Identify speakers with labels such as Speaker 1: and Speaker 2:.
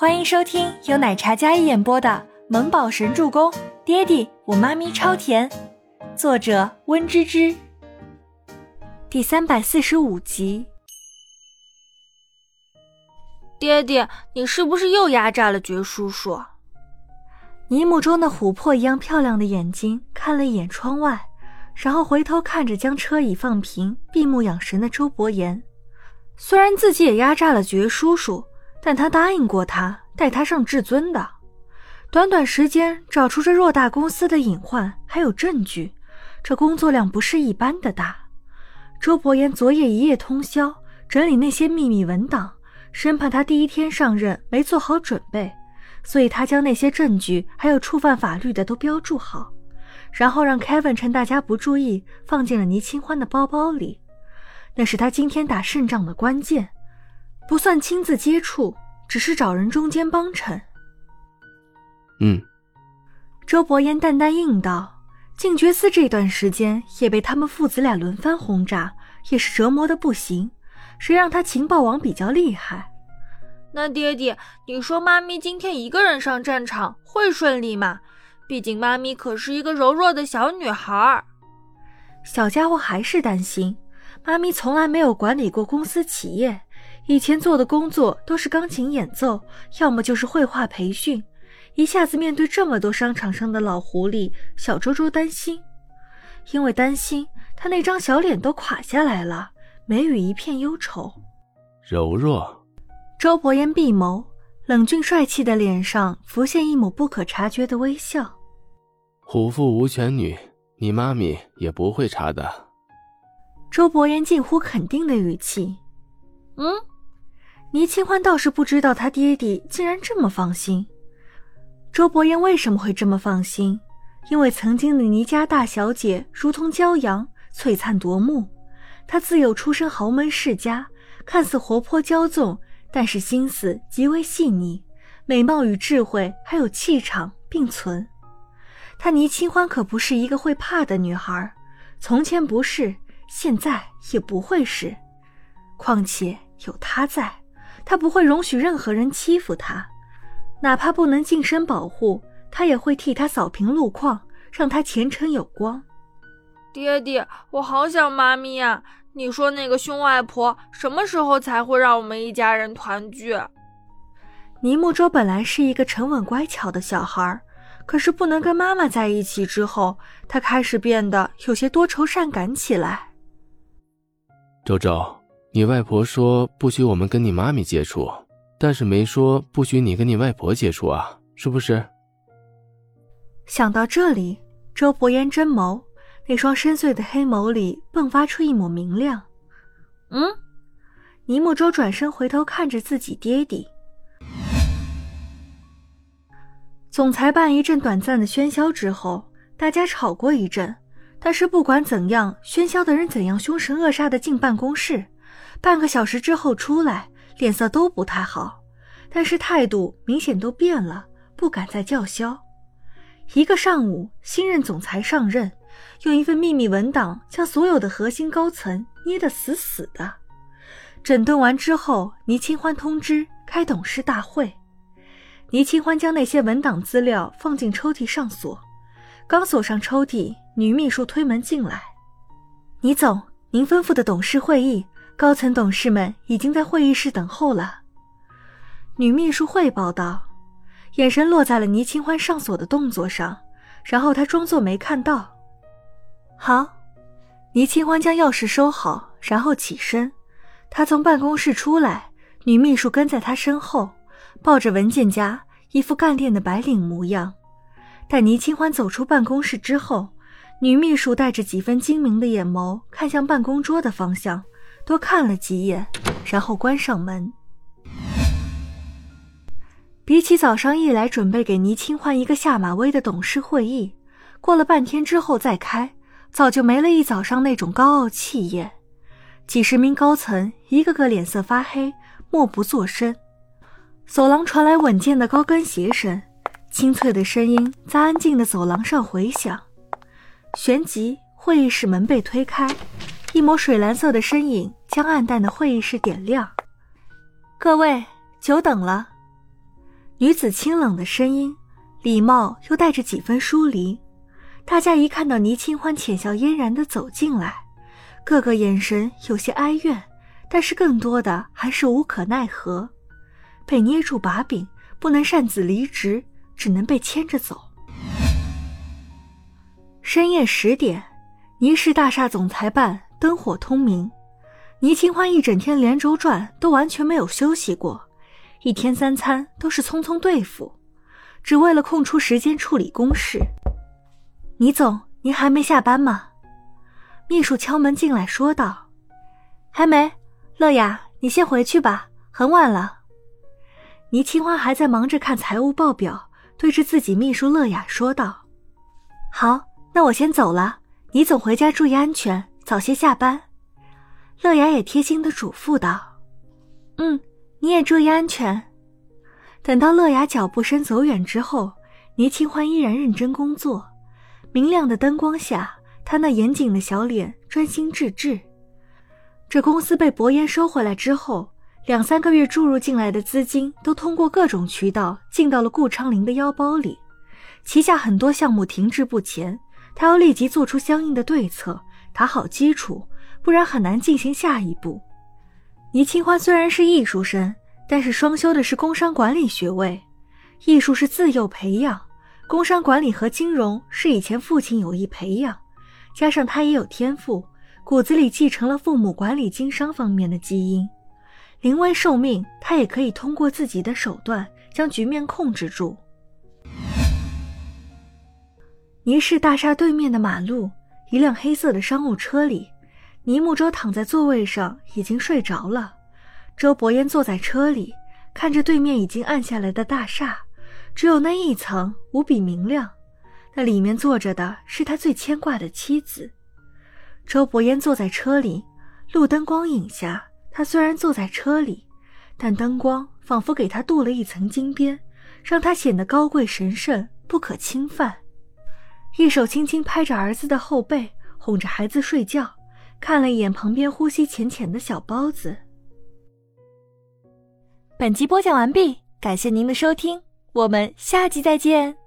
Speaker 1: 欢迎收听由奶茶嘉一演播的《萌宝神助攻》，爹地我妈咪超甜，作者温芝芝。第三百四十五集。
Speaker 2: 爹爹，你是不是又压榨了爵叔叔？
Speaker 1: 尼木中的琥珀一样漂亮的眼睛看了一眼窗外，然后回头看着将车椅放平、闭目养神的周伯言。虽然自己也压榨了爵叔叔。但他答应过他带他上至尊的，短短时间找出这偌大公司的隐患还有证据，这工作量不是一般的大。周伯言昨夜一夜通宵整理那些秘密文档，生怕他第一天上任没做好准备，所以他将那些证据还有触犯法律的都标注好，然后让 Kevin 趁大家不注意放进了倪清欢的包包里，那是他今天打胜仗的关键。不算亲自接触，只是找人中间帮衬。
Speaker 3: 嗯，
Speaker 1: 周伯言淡淡应道。静觉寺这段时间也被他们父子俩轮番轰炸，也是折磨的不行。谁让他情报网比较厉害？
Speaker 2: 那爹爹，你说妈咪今天一个人上战场会顺利吗？毕竟妈咪可是一个柔弱的小女孩。
Speaker 1: 小家伙还是担心，妈咪从来没有管理过公司企业。以前做的工作都是钢琴演奏，要么就是绘画培训。一下子面对这么多商场上的老狐狸，小周周担心。因为担心，他那张小脸都垮下来了，眉宇一片忧愁。
Speaker 3: 柔弱。
Speaker 1: 周伯言闭眸，冷峻帅气的脸上浮现一抹不可察觉的微笑。
Speaker 3: 虎父无犬女，你妈咪也不会查的。
Speaker 1: 周伯言近乎肯定的语气。
Speaker 2: 嗯。
Speaker 1: 倪清欢倒是不知道他爹地竟然这么放心。周伯言为什么会这么放心？因为曾经的倪家大小姐如同骄阳，璀璨夺目。她自幼出身豪门世家，看似活泼骄纵，但是心思极为细腻，美貌与智慧还有气场并存。她倪清欢可不是一个会怕的女孩，从前不是，现在也不会是。况且有他在。他不会容许任何人欺负他，哪怕不能近身保护，他也会替他扫平路况，让他前程有光。
Speaker 2: 爹爹，我好想妈咪呀！你说那个凶外婆什么时候才会让我们一家人团聚？
Speaker 1: 尼木舟本来是一个沉稳乖巧的小孩，可是不能跟妈妈在一起之后，他开始变得有些多愁善感起来。
Speaker 3: 周周。你外婆说不许我们跟你妈咪接触，但是没说不许你跟你外婆接触啊，是不是？
Speaker 1: 想到这里，周伯言真眸那双深邃的黑眸里迸发出一抹明亮。
Speaker 2: 嗯，
Speaker 1: 倪木周转身回头看着自己爹地。总裁办一阵短暂的喧嚣之后，大家吵过一阵，但是不管怎样，喧嚣的人怎样凶神恶煞的进办公室。半个小时之后出来，脸色都不太好，但是态度明显都变了，不敢再叫嚣。一个上午，新任总裁上任，用一份秘密文档将所有的核心高层捏得死死的。整顿完之后，倪清欢通知开董事大会。倪清欢将那些文档资料放进抽屉上锁，刚锁上抽屉，女秘书推门进来：“倪总，您吩咐的董事会议。”高层董事们已经在会议室等候了。女秘书汇报道，眼神落在了倪清欢上锁的动作上，然后她装作没看到。好，倪清欢将钥匙收好，然后起身。她从办公室出来，女秘书跟在她身后，抱着文件夹，一副干练的白领模样。待倪清欢走出办公室之后，女秘书带着几分精明的眼眸看向办公桌的方向。多看了几眼，然后关上门。比起早上一来准备给倪清欢一个下马威的董事会议，过了半天之后再开，早就没了一早上那种高傲气焰。几十名高层一个个脸色发黑，默不作声。走廊传来稳健的高跟鞋声，清脆的声音在安静的走廊上回响。旋即，会议室门被推开。一抹水蓝色的身影将暗淡的会议室点亮。各位，久等了。女子清冷的声音，礼貌又带着几分疏离。大家一看到倪清欢浅笑嫣然的走进来，个个眼神有些哀怨，但是更多的还是无可奈何。被捏住把柄，不能擅自离职，只能被牵着走。深夜十点，倪氏大厦总裁办灯火通明。倪清欢一整天连轴转，都完全没有休息过，一天三餐都是匆匆对付，只为了空出时间处理公事。倪总，您还没下班吗？秘书敲门进来，说道：“
Speaker 2: 还没。乐雅，你先回去吧，很晚了。”
Speaker 1: 倪清欢还在忙着看财务报表，对着自己秘书乐雅说道：“好。”那我先走了，倪总回家注意安全，早些下班。乐雅也贴心的嘱咐道：“
Speaker 2: 嗯，你也注意安全。”
Speaker 1: 等到乐雅脚步声走远之后，倪清欢依然认真工作。明亮的灯光下，他那严谨的小脸专心致志。这公司被博言收回来之后，两三个月注入进来的资金都通过各种渠道进到了顾昌林的腰包里，旗下很多项目停滞不前。他要立即做出相应的对策，打好基础，不然很难进行下一步。倪清欢虽然是艺术生，但是双修的是工商管理学位，艺术是自幼培养，工商管理和金融是以前父亲有意培养，加上他也有天赋，骨子里继承了父母管理经商方面的基因。临危受命，他也可以通过自己的手段将局面控制住。倪氏大厦对面的马路，一辆黑色的商务车里，倪木舟躺在座位上，已经睡着了。周伯言坐在车里，看着对面已经暗下来的大厦，只有那一层无比明亮。那里面坐着的是他最牵挂的妻子。周伯言坐在车里，路灯光影下，他虽然坐在车里，但灯光仿佛给他镀了一层金边，让他显得高贵神圣，不可侵犯。一手轻轻拍着儿子的后背，哄着孩子睡觉，看了一眼旁边呼吸浅浅的小包子。
Speaker 4: 本集播讲完毕，感谢您的收听，我们下集再见。